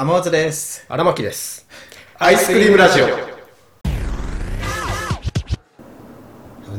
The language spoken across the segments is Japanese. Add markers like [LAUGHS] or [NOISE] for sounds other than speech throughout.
天松です。荒牧です。アイスクリームラジオ。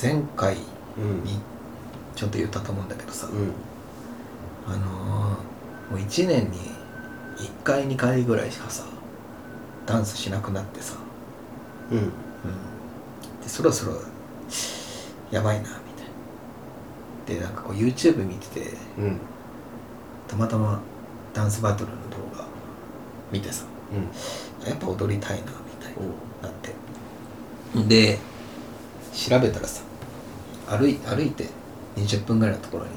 前回うん。にちょっと言ったと思うんだけどさ、うん。あのー、もう1年に1回2回ぐらいしかさ、ダンスしなくなってさ、うん。うん、でそろそろやばいなみたいな。で、なんかこう YouTube 見てて、うん。たまたまダンスバトルの動画見てさ、うん。やっぱ踊りたいなみたいななってで調べたらさ歩い歩いて20分ぐらいのところに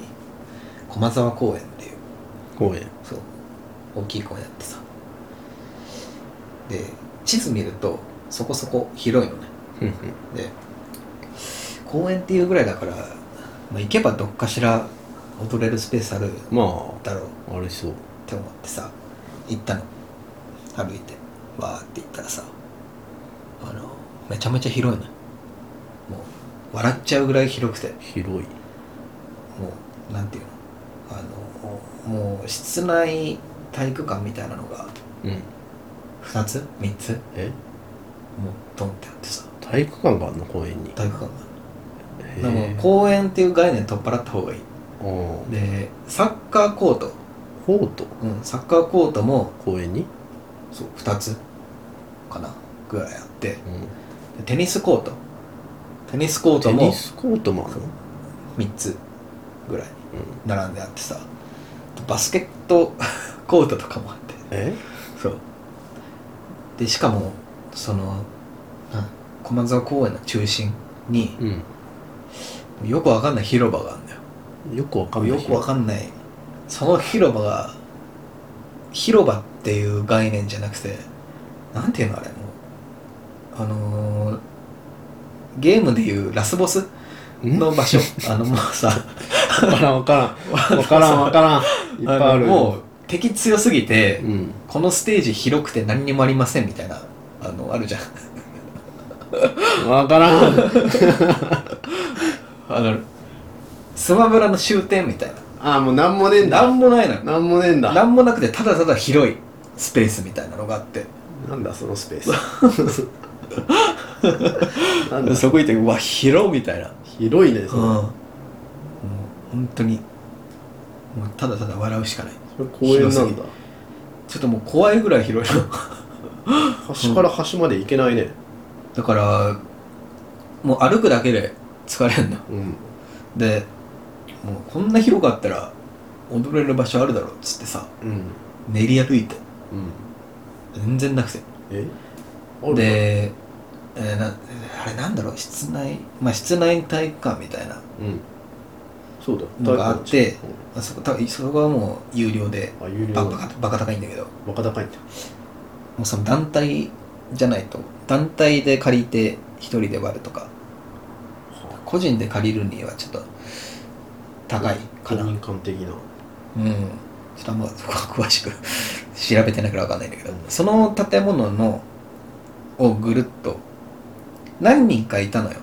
駒沢公園っていう公園。そう大きい公園あってさで地図見るとそこそこ広いのねうん。で公園っていうぐらいだから、まあ、行けばどっかしら踊れるスペースあるまだろうあ、あれそう。って思ってさ行ったの歩いてわーって行ったらさあのめちゃめちゃ広いのもう笑っちゃうぐらい広くて。広い。もうなんていうの？あのもう室内体育館みたいなのがうん。2つ？3つ？え？もうドンってあってさ。体育館があんの公園に。体育館へがでも公園っていう概念取っ払った方がいい。ああ。でサッカーコート、コート？うん、サッカーコートも公園に？そう2つかなぐらいあって。うん。でテニスコート。テニスコートテもニスコートもあるの？3つぐらいうん。並んであってさ。バスケット [LAUGHS] コートとかもあって。え？そう。でしかもそのな駒沢公園の中心にうん。よくわかんない広場があるんだよ。よくわかんない。よくわかんない。その広場が広場っていう概念じゃなくてなんていうのあれもうあのーゲームでいうラスボスん？の場所 [LAUGHS] あのもうさわからんわからん。わからん [LAUGHS] わからん。いっぱいある。のもう敵強すぎて、うん。このステージ広くて何にもありませんみたいなあのあるじゃんわからん。[LAUGHS] あのスマブラの終点みたいああ、もうなんもねえんなだ。なんもないのよなんもねえんだ。なんもなくてただただ広いスペースみたいなのがあってなんだそのスペース。[LAUGHS] なんだそこ行ってうわ広みたいな広いね、それ。うんもう本当にもうただただ笑うしかないそれ公園なんだ。ちょっともう怖いぐらい広いの [LAUGHS] 端から端まで行けないね。だからもう歩くだけで疲れるのうん。でもうこんな広かったら踊れる場所あるだろうっつってさうん。練り歩いてうん。全然なくて。え？で、えーなあれなんだろう？室内まあ室内体育館みたいな。うん。そうだ。よ。のがあってうんあそこ多分そこはもう有料であ、有料。ババカバカ高いんだけど。もバカ高いんだ。うその団体じゃないと団体で借りて一人で割るとか。個人で借りるにはちょっと高いかな。公民館的な。うん、ちょっとあんまそこは詳しく調べてないから分かんないんだけど、その建物のをぐるっと何人かいたのよ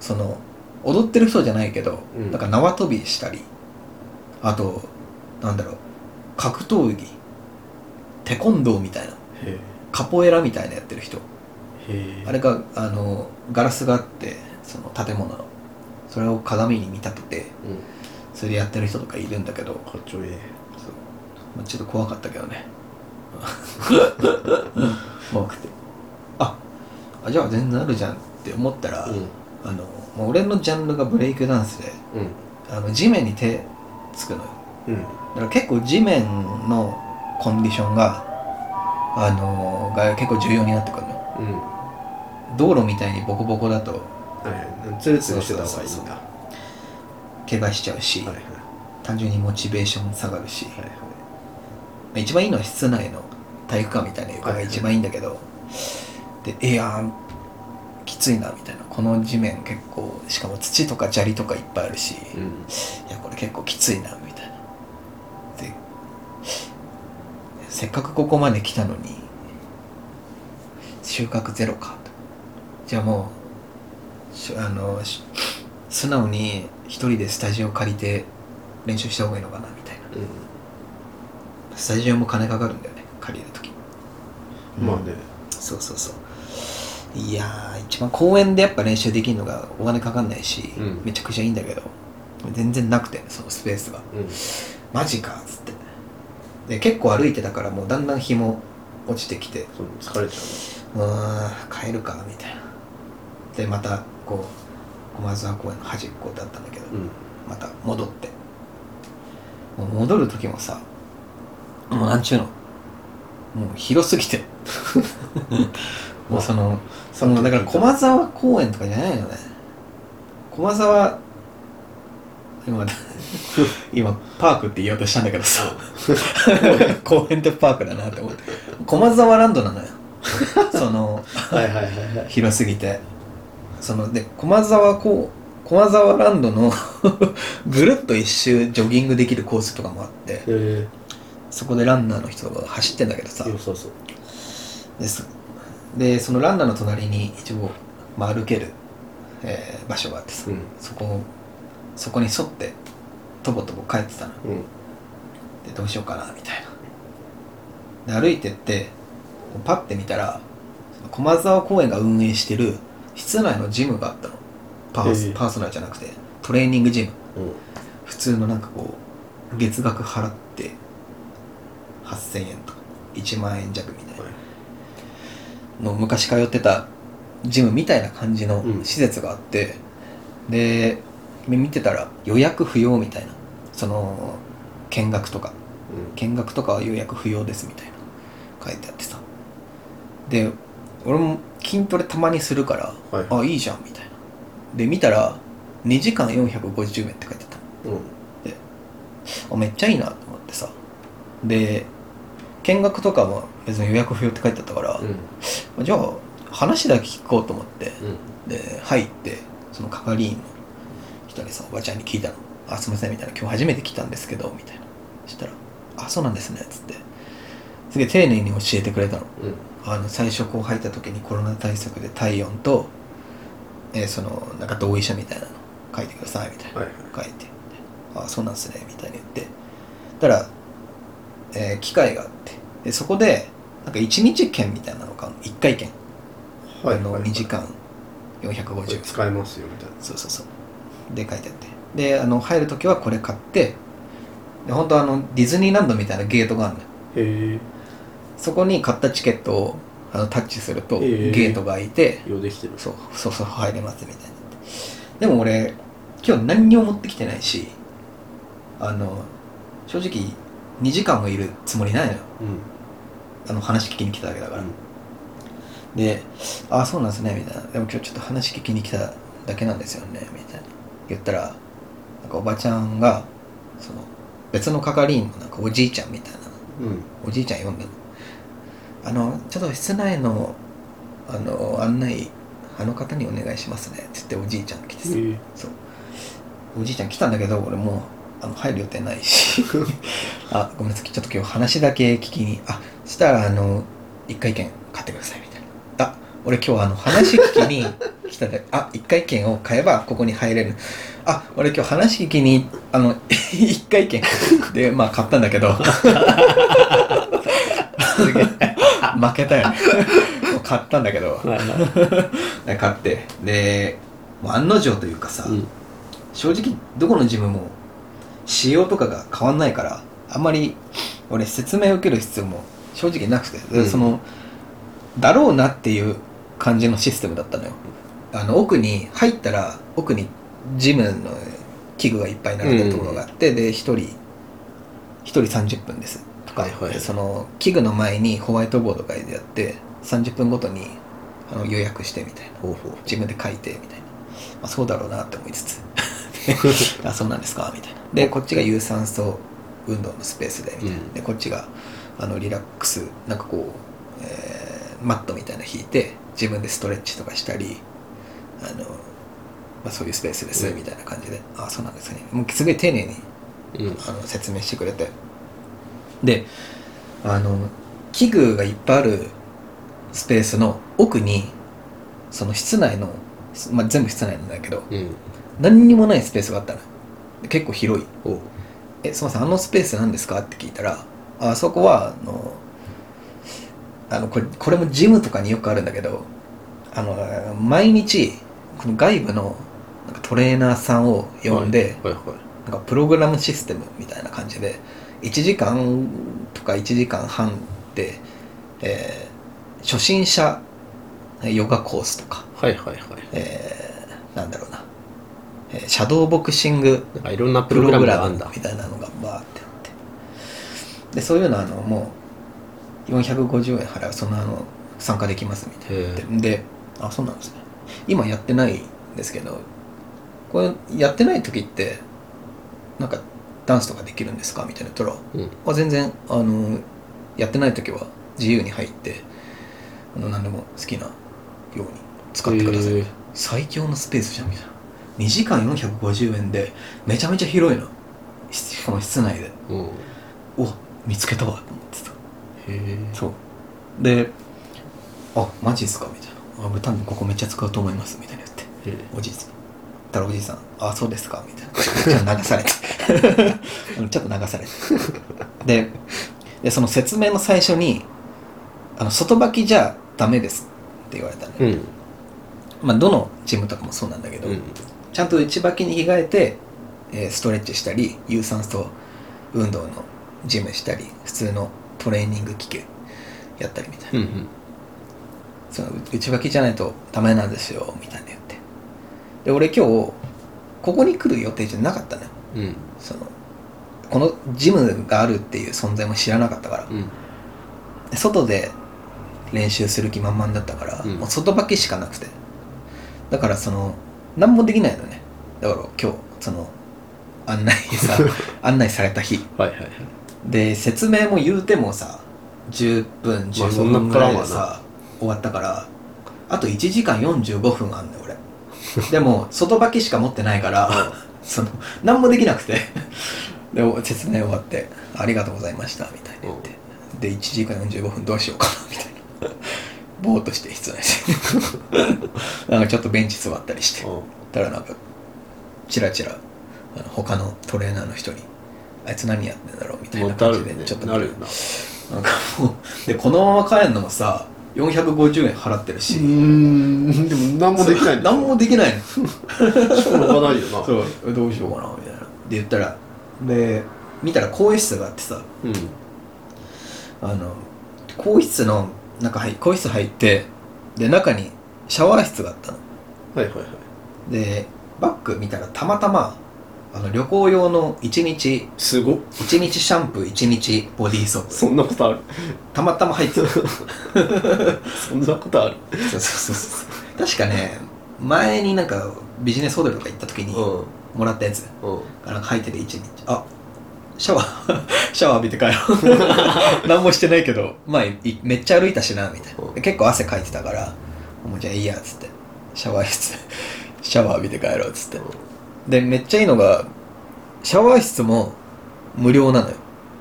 その踊ってる人じゃないけど、うんなんか縄跳びしたりあとなんだろう格闘技テコンドーみたいなへカポエラみたいなやってる人。あれがあのガラスがあってその建物のそれを鏡に見立ててうん。それでやってる人とかいるんだけどかっちょええ。まあ、ちょっと怖かったけどね [LAUGHS] 怖くてああじゃあ全然あるじゃんって思ったら、うあのもう俺のジャンルがブレイクダンスでん。うん。あの地面に手つくのようん。だから結構地面のコンディションがあのが結構重要になってくるのようん。道路みたいにボコボコだとはいはい。ツルツルしてた方がいいんだ。は怪我しちゃうし、いはい。単純にモチベーション下がるし、はいはい。まあ一番いいのは室内の体育館みたいな床が一番いいんだけど、でいやーきついなみたいな。この地面結構しかも土とか砂利とかいっぱいあるし、いうん。やこれ結構きついなみたいな。でせっかくここまで来たのに収穫ゼロかと。じゃあもうしあのし素直に一人でスタジオ借りて練習した方がいいのかなみたいな。うん。スタジオも金かかるんだよね借りる時。まあね。そうそうそう。いやー一番公園でやっぱ練習できるのがお金かかんないし、うん。めちゃくちゃいいんだけど全然なくてそのスペースがうん。マジかっつって。で結構歩いてたからもうだんだん日も落ちてきて。そう疲れちゃう。ーん帰るかみたいな。でまたこう駒沢公園の端っこだったんだけど、ううん。また戻って。戻る時もさもうなんちゅうの。もう広すぎて。[LAUGHS] もうそのそのだから駒沢公園とかじゃないよね。駒沢今 [LAUGHS] 今パークって言おうとしたんだけどさ。[LAUGHS] 公園ってパークだなって思って。駒沢ランドなのよ。その広すぎて。そので駒沢こう駒沢ランドのぐるっと一周ジョギングできるコースとかもあって。えそこでランナーの人が走ってんだけどさ。え良さそう。です。でそのランナーの隣に一応、まあ、歩ける、えー場所があってさ、うん。そこそこに沿ってとぼとぼ帰ってたの。うん。でどうしようかなみたいな。で歩いてってパッて見たら駒沢公園が運営してる室内のジムがあったの。パーえ。パーソナルじゃなくてトレーニングジム。うん。普通のなんかこう月額払って8000円とか1万円弱みたいはいな。の昔通ってたジムみたいな感じのうん。施設があって、で見てたら予約不要みたいな。その見学とか。見学とかは予約不要ですみたいな。書いてあってさ。で俺も筋トレたまにするから、はい。あいいじゃんみたいな。で見たら2時間450円って書いてたうん。うんあめっちゃいいなと思ってさ。で見学とかも別に予約不要って書いてあったから、じゃあ話だけ聞こうと思ってで入ってその係員の人にさおばちゃんに聞いたの「あすいません」みたいな「今日初めて来たんですけど」みたいなそしたら「あそうなんですね」っつってすげえ丁寧に教えてくれたのあの最初こう入った時にコロナ対策で体温と、えーそのなんか同意書みたいなの書いてくださいみたいな、はい書いて「あそうなんですね」みたいに言ってたら、えー機会がでそこでなんか1日券みたいなのが1回券、はいあのはい。2時間。450円。使えますよみたいな。そうそうそう。で書いてあって。であの入る時はこれ買って。で本当あのディズニーランドみたいなゲートがあるのよ。へえ。そこに買ったチケットをあのタッチするとゲえ。ーートが開いて、用できてる。そう。そうそう入れますみたいにな。でも俺今日何にも持ってきてないしあの正直2時間もいるつもりないのよ。うん。あの話聞きに来ただけだから、で「ああそうなんですね」みたいな「でも今日ちょっと話聞きに来ただけなんですよね」みたいな。言ったらなんかおばちゃんがその別の係員のなんかおじいちゃんみたいな。うん。おじいちゃん呼んだの。あのちょっと室内のあの案内あの方にお願いしますねって言っておじいちゃんが来てさ、へえ。そう。おじいちゃん来たんだけど俺もうあの入る予定ないし。[LAUGHS] あごめんなさいちょっと今日話だけ聞きに。あそしたらあの一回券買ってくださいみたいな。あ俺今日あの話聞きに来たで。あ一回券を買えばここに入れる。あ俺今日話聞きにあの [LAUGHS] 一回券でまあ買ったんだけど。[LAUGHS] すげえ。負けたよね。買ったんだけど。買って。で案の定というかさ、うん。正直どこのジムも仕様とかが変わんないからあんまり俺説明を受ける必要も正直なくて、でうん。そのだろうなっていう感じのシステムだったのよ。あの奥に入ったら奥にジムの器具がいっぱい並んでるところがあって、で1人1人30分です。とか、はいはい。でその器具の前にホワイトボードがでやって30分ごとにあの予約してみたいな。自分で書いてみたいな、まあ、そうだろうなって思いつつ。[LAUGHS] あそうなんですかみたいなでこっちが有酸素運動のスペースでみたいな、うん。でこっちがあのリラックスなんかこう、えーマットみたいなの引いて自分でストレッチとかしたりあの、まあ、そういうスペースですうん。みたいな感じで、あそうなんですね。もうすごい丁寧にうん。あの説明してくれて。であの器具がいっぱいあるスペースの奥にその室内の、まあ、全部室内なんだけどうん。何にもないスペースがあったの。で結構広い。おう「えすみませんあのスペース何ですか?」って聞いたら「あそこはあのあのこれこれもジムとかによくあるんだけどあの毎日この外部のなんかトレーナーさんを呼んで、はいはいなんかプログラムシステムみたいな感じで1時間とか1時間半で、えー初心者ヨガコースとか、はいはいはい。えーなんだろうな、えーシャドーボクシングいろんなププログラムムがあんだ。みたいなのがバーってあって。でそういうのあのもう450円払うそのあの参加できますみたいなへでであそうなんですね。今やってないんですけどこれやってない時ってなんかダンスとかできるんですかみたいな言ったらえうん。あ全然あのやってない時は自由に入ってあの何でも好きなように使ってください。最強のスペースじゃんみたいな2時間450円でめちゃめちゃ広いのしかも室内で。うん。へお見つけたわ。と思ってた。え。そう。であマジっすか？みたいな。あ俺多分ここめっちゃ使うと思います。みたいな言って。へおじいさん。たらおじいさん「あそうですか」みたいな。ちょっと流されて。[LAUGHS] ちょっと流されて。ででその説明の最初に「あの外履きじゃダメです」って言われたの、えうん。まあどのジムとかもそうなんだけど、うんちゃんと内履きに着替えて、えーストレッチしたり有酸素運動のジムしたり普通のトレーニング機器やったりみたいな、うんうん。その内履きじゃないとダメなんですよみたいな言って。で俺今日ここに来る予定じゃなかったのよ。うん。そのこのジムがあるっていう存在も知らなかったから。うん。で外で練習する気満々だったから、うん。もう外履きしかなくて。だからその何もできないのね。だから今日その案内さ [LAUGHS] 案内された日。はいはいはい。で説明も言うてもさ10分まあそ15んな分ぐらいでさ、終わったからあと1時間45分あんのよ俺。でも [LAUGHS] 外履きしか持ってないから [LAUGHS] その何もできなくて。で説明終わって「ありがとうございました」みたいな言って。で1時間45分どうしようかなみたいなぼーっとして室内で [LAUGHS] なんかちょっとベンチ座ったりしてうん。たらなんかチラチラあの他のトレーナーの人に「あいつ何やってんだろう?」みたいもな感じうなるね。でちょっとなるよな。なんかもうでこのまま帰るのもさ450円払ってるし、ん。でも何もできないんだ。何もできないの。[LAUGHS] しょうがないよな。そう。どうしようかなみたいな。で言ったらで見たら更衣室があってさうん。あの更衣室の中入更衣室入ってで中にシャワー室があったの。はいはいはい。でバッグ見たらたまたまあの旅行用の1日すごっ。1日シャンプー1日ボディーソープ。そんなことある。たまたま入ってた。そ [LAUGHS] うそんなことある。そうそうそう確かね前になんかビジネスホテルとか行った時にうもらったやつ。んうん。なんか入ってて1日。あシャワー [LAUGHS] シャワー浴びて帰ろう。[LAUGHS] 何もしてないけどまあいめっちゃ歩いたしなみたいな。で結構汗かいてたからもうじゃあいいやっつって。シャワー室 [LAUGHS] シャワー浴びて帰ろうっつって。でめっちゃいいのがシャワー室も無料なのよ。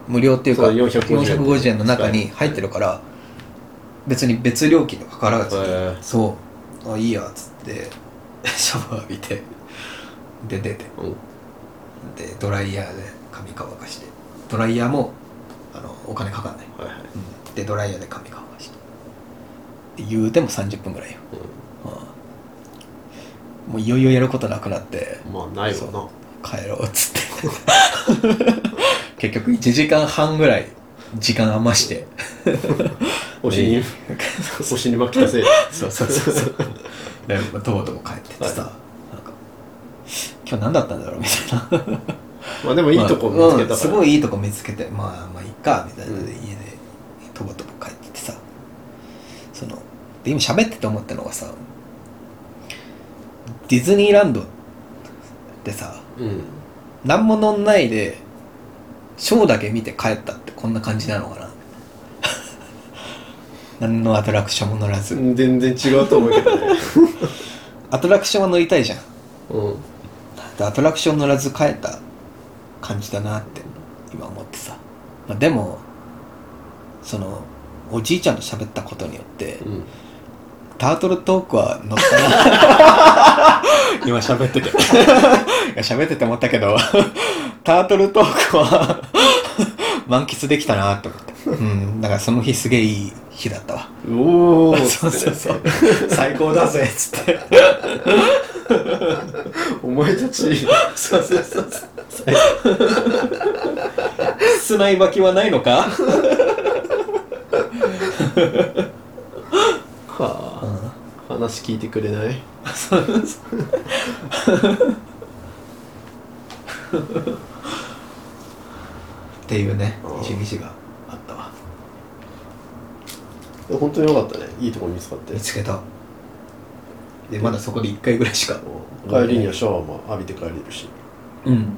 無料っていうかそう450円。450円の中に入ってるから別に別料金とかかからずそう。あいいやっつって。シャワー浴びてで出て。うん。でドライヤーで髪乾かしてドライヤーもあのお金かかんない、はいはい。うん、でドライヤーで髪乾かして。で言うても30分ぐらいよ、うん。もういよいよやることなくなって。うんまあないわな。帰ろうっつって。[LAUGHS] 結局1時間半ぐらい時間余して。[LAUGHS] 腰にで腰に巻きたせ。い [LAUGHS] そうそうそうそう。でとぼとぼ帰ってってさ、なんか今日何だったんだろうみたいなまあでもいいとこ見つけまあうんたからすごいいいとこ見つけてまあまあいいかみたいなので、うん家でとぼとぼ帰っててさ。そので今喋ってて思ったのがさディズニーランドってさうん。何も乗んないでショーだけ見て帰ったってこんな感じなのかな。[LAUGHS] 何のアトラクションも乗らず、全然違うと思うけどね。[LAUGHS] アトラクションは乗りたいじゃん。うん。でアトラクション乗らず帰った感じだなって今思ってさ、まあ、でもそのおじいちゃんと喋ったことによってうん。タートルトークは乗ったな。[LAUGHS] 今喋ってて。[LAUGHS] 喋ってて思ったけどタートルトークは満喫できたなって思って。うん。だからその日すげえいい日だったわ。おおそうそうそう。[LAUGHS] 最高だぜっつって。お前たち。そうそうそう室内履きはないのか？はあ、話聞いてくれない？っていうねうん一日があったわ。本当によかったね。いいとこ見つかって。見つけた。でまだそこで1回ぐらいしか。帰りにはシャワーも浴びて帰れるし。うん